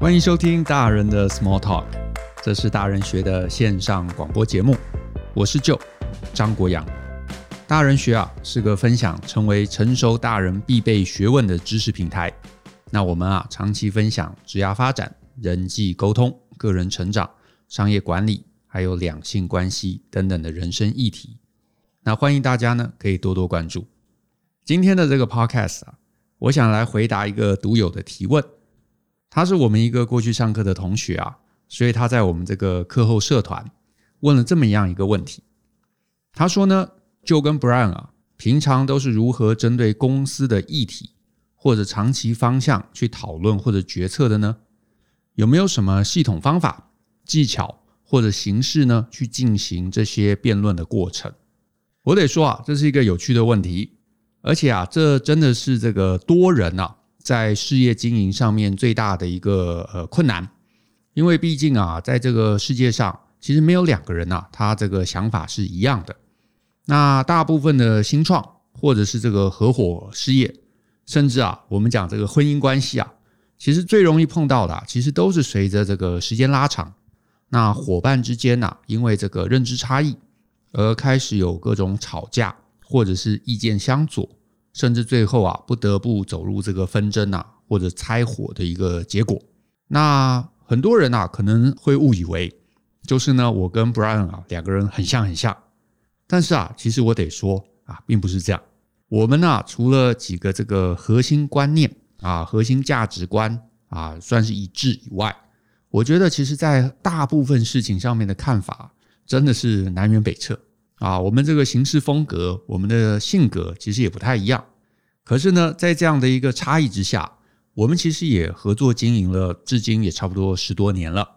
欢迎收听大人的 Small Talk，这是大人学的线上广播节目。我是 Joe 张国阳。大人学啊是个分享成为成熟大人必备学问的知识平台。那我们啊长期分享职业发展、人际沟通、个人成长、商业管理，还有两性关系等等的人生议题。那欢迎大家呢可以多多关注。今天的这个 Podcast 啊，我想来回答一个读友的提问。他是我们一个过去上课的同学啊，所以他在我们这个课后社团问了这么样一个问题。他说呢，Joe 跟 Brian 啊，平常都是如何针对公司的议题或者长期方向去讨论或者决策的呢？有没有什么系统方法、技巧或者形式呢，去进行这些辩论的过程？我得说啊，这是一个有趣的问题，而且啊，这真的是这个多人呐。在事业经营上面最大的一个呃困难，因为毕竟啊，在这个世界上，其实没有两个人呐，他这个想法是一样的。那大部分的新创或者是这个合伙事业，甚至啊，我们讲这个婚姻关系啊，其实最容易碰到的，其实都是随着这个时间拉长，那伙伴之间呐，因为这个认知差异而开始有各种吵架，或者是意见相左。甚至最后啊，不得不走入这个纷争啊，或者拆伙的一个结果。那很多人啊，可能会误以为，就是呢，我跟 Brian 啊两个人很像很像。但是啊，其实我得说啊，并不是这样。我们呢，除了几个这个核心观念啊、核心价值观啊，算是一致以外，我觉得其实在大部分事情上面的看法，真的是南辕北辙。啊，我们这个行事风格，我们的性格其实也不太一样。可是呢，在这样的一个差异之下，我们其实也合作经营了，至今也差不多十多年了。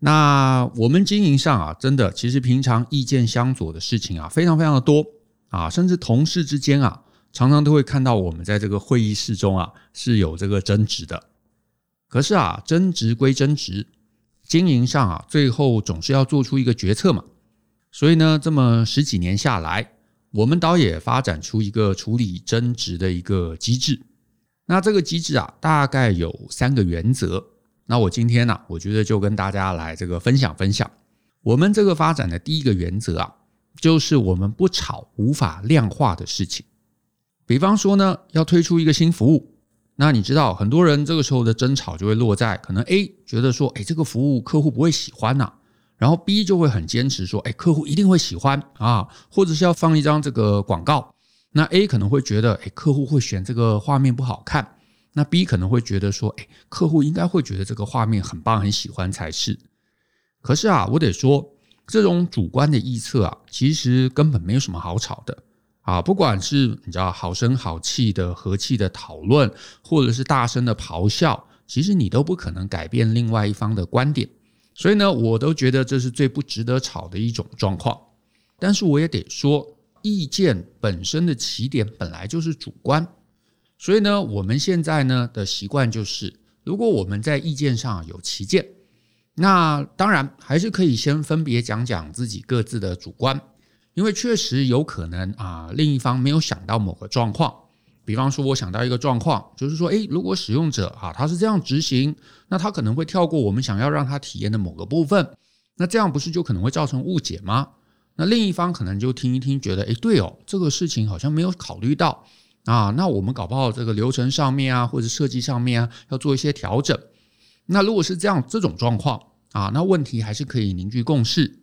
那我们经营上啊，真的其实平常意见相左的事情啊，非常非常的多啊，甚至同事之间啊，常常都会看到我们在这个会议室中啊是有这个争执的。可是啊，争执归争执，经营上啊，最后总是要做出一个决策嘛。所以呢，这么十几年下来，我们倒也发展出一个处理争执的一个机制。那这个机制啊，大概有三个原则。那我今天呢，我觉得就跟大家来这个分享分享。我们这个发展的第一个原则啊，就是我们不吵无法量化的事情。比方说呢，要推出一个新服务，那你知道，很多人这个时候的争吵就会落在可能 A 觉得说，哎，这个服务客户不会喜欢呐。然后 B 就会很坚持说，哎，客户一定会喜欢啊，或者是要放一张这个广告。那 A 可能会觉得，哎，客户会选这个画面不好看。那 B 可能会觉得说，哎，客户应该会觉得这个画面很棒，很喜欢才是。可是啊，我得说，这种主观的臆测啊，其实根本没有什么好吵的啊。不管是你知道好声好气的和气的讨论，或者是大声的咆哮，其实你都不可能改变另外一方的观点。所以呢，我都觉得这是最不值得吵的一种状况。但是我也得说，意见本身的起点本来就是主观。所以呢，我们现在呢的习惯就是，如果我们在意见上有歧见，那当然还是可以先分别讲讲自己各自的主观，因为确实有可能啊，另一方没有想到某个状况。比方说，我想到一个状况，就是说，诶，如果使用者啊，他是这样执行，那他可能会跳过我们想要让他体验的某个部分，那这样不是就可能会造成误解吗？那另一方可能就听一听，觉得，诶，对哦，这个事情好像没有考虑到啊，那我们搞不好这个流程上面啊，或者设计上面啊，要做一些调整。那如果是这样这种状况啊，那问题还是可以凝聚共识，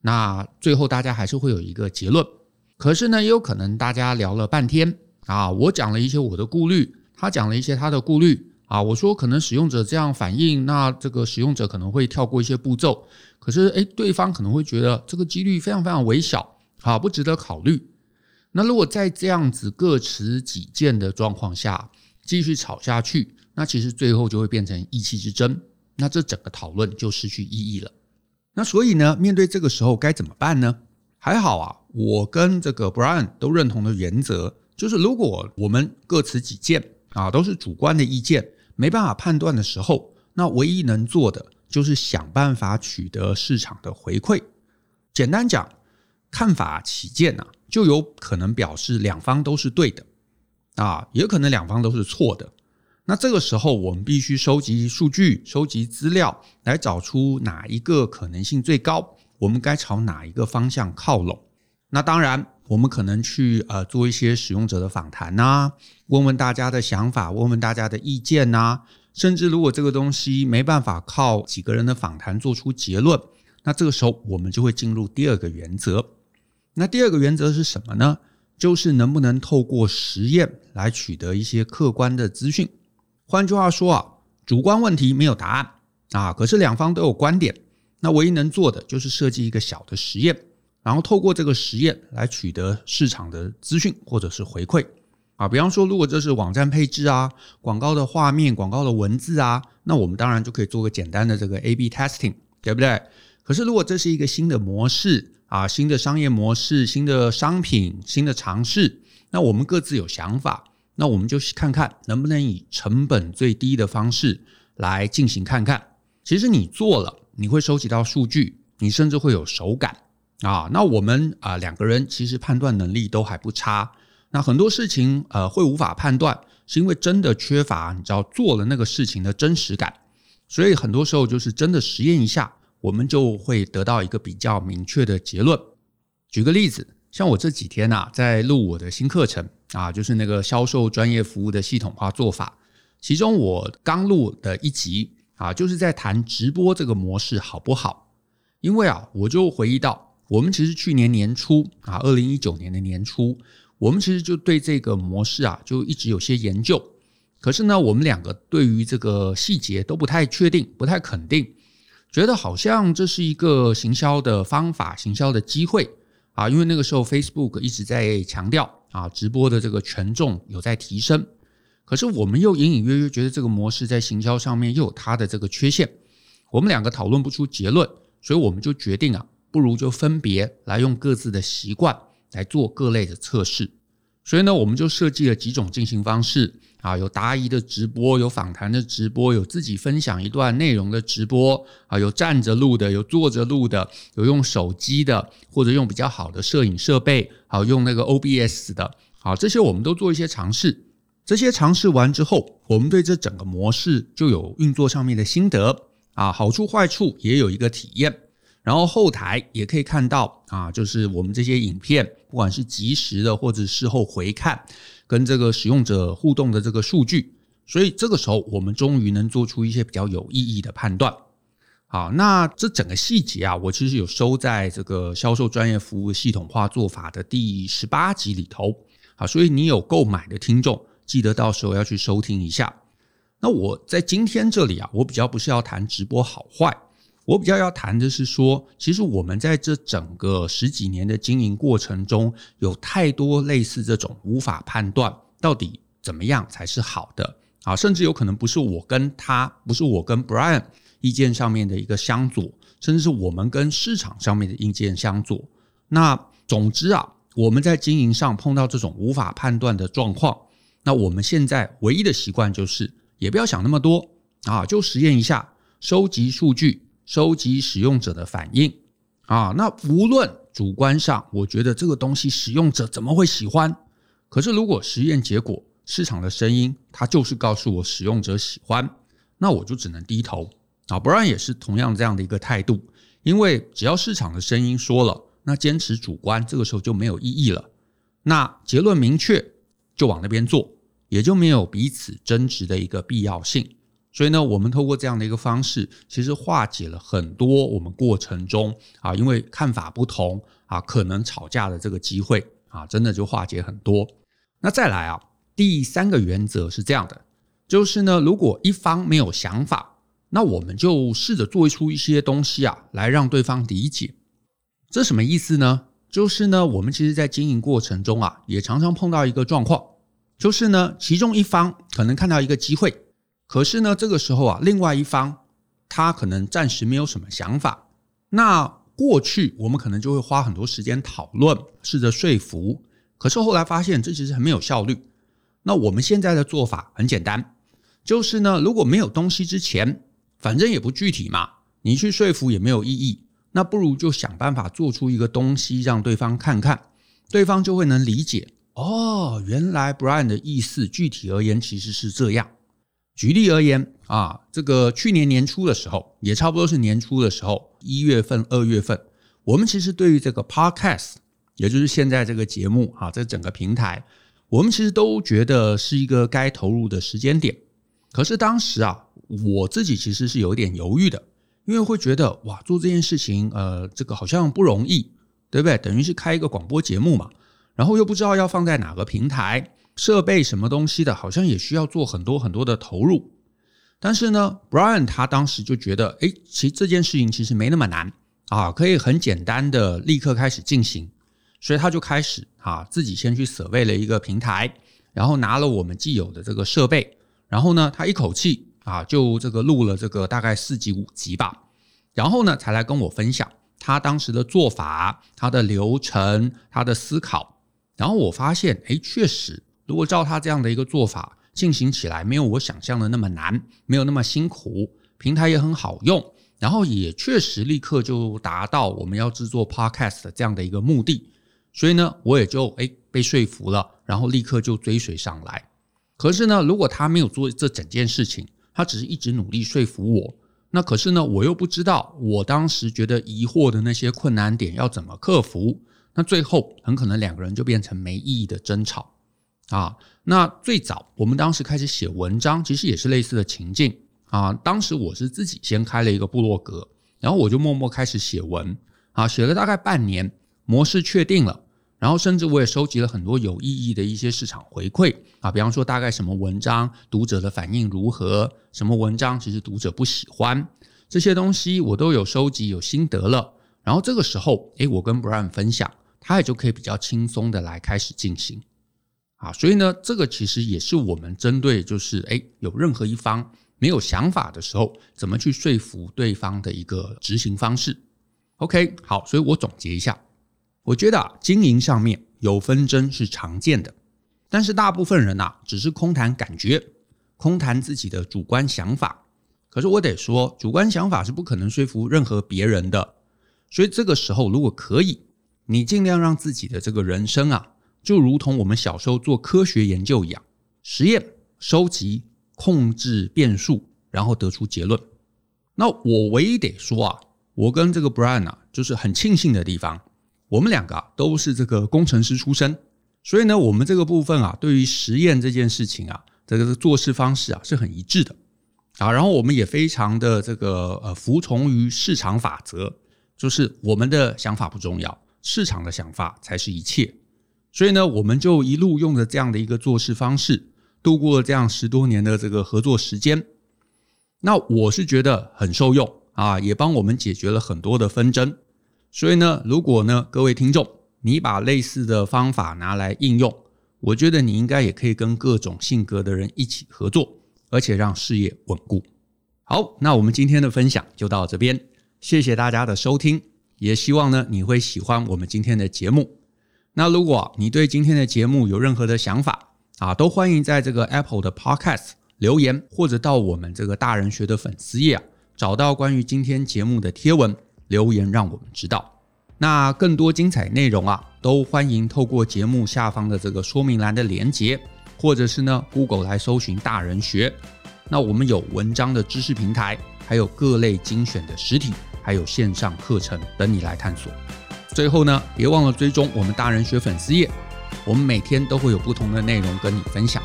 那最后大家还是会有一个结论。可是呢，也有可能大家聊了半天。啊，我讲了一些我的顾虑，他讲了一些他的顾虑啊。我说可能使用者这样反应，那这个使用者可能会跳过一些步骤。可是，诶，对方可能会觉得这个几率非常非常微小，啊，不值得考虑。那如果在这样子各持己见的状况下继续吵下去，那其实最后就会变成意气之争，那这整个讨论就失去意义了。那所以呢，面对这个时候该怎么办呢？还好啊，我跟这个 Brian 都认同的原则。就是如果我们各持己见啊，都是主观的意见，没办法判断的时候，那唯一能做的就是想办法取得市场的回馈。简单讲，看法起见啊，就有可能表示两方都是对的啊，也可能两方都是错的。那这个时候，我们必须收集数据、收集资料，来找出哪一个可能性最高，我们该朝哪一个方向靠拢。那当然，我们可能去呃做一些使用者的访谈呐，问问大家的想法，问问大家的意见呐。甚至如果这个东西没办法靠几个人的访谈做出结论，那这个时候我们就会进入第二个原则。那第二个原则是什么呢？就是能不能透过实验来取得一些客观的资讯。换句话说啊，主观问题没有答案啊，可是两方都有观点，那唯一能做的就是设计一个小的实验，然后透过这个实验来取得市场的资讯或者是回馈啊。比方说，如果这是网站配置啊、广告的画面、广告的文字啊，那我们当然就可以做个简单的这个 A/B testing，对不对？可是如果这是一个新的模式啊、新的商业模式、新的商品、新的尝试，那我们各自有想法。那我们就看看能不能以成本最低的方式来进行看看。其实你做了，你会收集到数据，你甚至会有手感啊。那我们啊两个人其实判断能力都还不差。那很多事情呃会无法判断，是因为真的缺乏你知道做了那个事情的真实感。所以很多时候就是真的实验一下，我们就会得到一个比较明确的结论。举个例子。像我这几天呐、啊，在录我的新课程啊，就是那个销售专业服务的系统化做法。其中我刚录的一集啊，就是在谈直播这个模式好不好？因为啊，我就回忆到，我们其实去年年初啊，二零一九年的年初，我们其实就对这个模式啊，就一直有些研究。可是呢，我们两个对于这个细节都不太确定，不太肯定，觉得好像这是一个行销的方法，行销的机会。啊，因为那个时候 Facebook 一直在强调啊，直播的这个权重有在提升，可是我们又隐隐约约觉得这个模式在行销上面又有它的这个缺陷，我们两个讨论不出结论，所以我们就决定啊，不如就分别来用各自的习惯来做各类的测试。所以呢，我们就设计了几种进行方式啊，有答疑的直播，有访谈的直播，有自己分享一段内容的直播啊，有站着录的，有坐着录的，有用手机的，或者用比较好的摄影设备，好用那个 OBS 的，好，这些我们都做一些尝试。这些尝试完之后，我们对这整个模式就有运作上面的心得啊，好处坏处也有一个体验。然后后台也可以看到啊，就是我们这些影片，不管是即时的或者事后回看，跟这个使用者互动的这个数据，所以这个时候我们终于能做出一些比较有意义的判断。好，那这整个细节啊，我其实有收在这个销售专业服务系统化做法的第十八集里头。好，所以你有购买的听众，记得到时候要去收听一下。那我在今天这里啊，我比较不是要谈直播好坏。我比较要谈的是说，其实我们在这整个十几年的经营过程中，有太多类似这种无法判断到底怎么样才是好的啊，甚至有可能不是我跟他，不是我跟 Brian 意见上面的一个相左，甚至是我们跟市场上面的意见相左。那总之啊，我们在经营上碰到这种无法判断的状况，那我们现在唯一的习惯就是，也不要想那么多啊，就实验一下，收集数据。收集使用者的反应啊，那无论主观上，我觉得这个东西使用者怎么会喜欢？可是如果实验结果、市场的声音，它就是告诉我使用者喜欢，那我就只能低头啊。不然也是同样这样的一个态度，因为只要市场的声音说了，那坚持主观，这个时候就没有意义了。那结论明确，就往那边做，也就没有彼此争执的一个必要性。所以呢，我们透过这样的一个方式，其实化解了很多我们过程中啊，因为看法不同啊，可能吵架的这个机会啊，真的就化解很多。那再来啊，第三个原则是这样的，就是呢，如果一方没有想法，那我们就试着做出一些东西啊，来让对方理解。这什么意思呢？就是呢，我们其实在经营过程中啊，也常常碰到一个状况，就是呢，其中一方可能看到一个机会。可是呢，这个时候啊，另外一方他可能暂时没有什么想法。那过去我们可能就会花很多时间讨论，试着说服。可是后来发现这其实很没有效率。那我们现在的做法很简单，就是呢，如果没有东西之前，反正也不具体嘛，你去说服也没有意义。那不如就想办法做出一个东西，让对方看看，对方就会能理解。哦，原来 Brian 的意思，具体而言其实是这样。举例而言啊，这个去年年初的时候，也差不多是年初的时候，一月份、二月份，我们其实对于这个 Podcast，也就是现在这个节目啊，这整个平台，我们其实都觉得是一个该投入的时间点。可是当时啊，我自己其实是有点犹豫的，因为会觉得哇，做这件事情，呃，这个好像不容易，对不对？等于是开一个广播节目嘛，然后又不知道要放在哪个平台。设备什么东西的，好像也需要做很多很多的投入。但是呢，Brian 他当时就觉得，诶，其实这件事情其实没那么难啊，可以很简单的立刻开始进行。所以他就开始啊，自己先去设备了一个平台，然后拿了我们既有的这个设备，然后呢，他一口气啊，就这个录了这个大概四集五集吧，然后呢，才来跟我分享他当时的做法、他的流程、他的思考。然后我发现，诶，确实。如果照他这样的一个做法进行起来，没有我想象的那么难，没有那么辛苦，平台也很好用，然后也确实立刻就达到我们要制作 Podcast 这样的一个目的，所以呢，我也就诶被说服了，然后立刻就追随上来。可是呢，如果他没有做这整件事情，他只是一直努力说服我，那可是呢，我又不知道我当时觉得疑惑的那些困难点要怎么克服，那最后很可能两个人就变成没意义的争吵。啊，那最早我们当时开始写文章，其实也是类似的情境啊。当时我是自己先开了一个部落格，然后我就默默开始写文啊，写了大概半年，模式确定了，然后甚至我也收集了很多有意义的一些市场回馈啊，比方说大概什么文章读者的反应如何，什么文章其实读者不喜欢，这些东西我都有收集有心得了。然后这个时候，诶，我跟 Brian 分享，他也就可以比较轻松的来开始进行。啊，所以呢，这个其实也是我们针对，就是诶，有任何一方没有想法的时候，怎么去说服对方的一个执行方式。OK，好，所以我总结一下，我觉得啊，经营上面有纷争是常见的，但是大部分人呐，只是空谈感觉，空谈自己的主观想法。可是我得说，主观想法是不可能说服任何别人的。所以这个时候，如果可以，你尽量让自己的这个人生啊。就如同我们小时候做科学研究一样，实验、收集、控制变数，然后得出结论。那我唯一得说啊，我跟这个 Brian 啊，就是很庆幸的地方，我们两个啊都是这个工程师出身，所以呢，我们这个部分啊，对于实验这件事情啊，这个做事方式啊是很一致的啊。然后我们也非常的这个呃服从于市场法则，就是我们的想法不重要，市场的想法才是一切。所以呢，我们就一路用着这样的一个做事方式，度过了这样十多年的这个合作时间。那我是觉得很受用啊，也帮我们解决了很多的纷争。所以呢，如果呢各位听众，你把类似的方法拿来应用，我觉得你应该也可以跟各种性格的人一起合作，而且让事业稳固。好，那我们今天的分享就到这边，谢谢大家的收听，也希望呢你会喜欢我们今天的节目。那如果你对今天的节目有任何的想法啊，都欢迎在这个 Apple 的 Podcast 留言，或者到我们这个大人学的粉丝页啊，找到关于今天节目的贴文留言，让我们知道。那更多精彩内容啊，都欢迎透过节目下方的这个说明栏的连接，或者是呢 Google 来搜寻大人学。那我们有文章的知识平台，还有各类精选的实体，还有线上课程等你来探索。最后呢，别忘了追踪我们大人学粉丝页，我们每天都会有不同的内容跟你分享。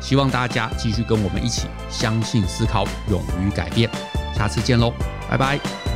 希望大家继续跟我们一起相信、思考、勇于改变。下次见喽，拜拜。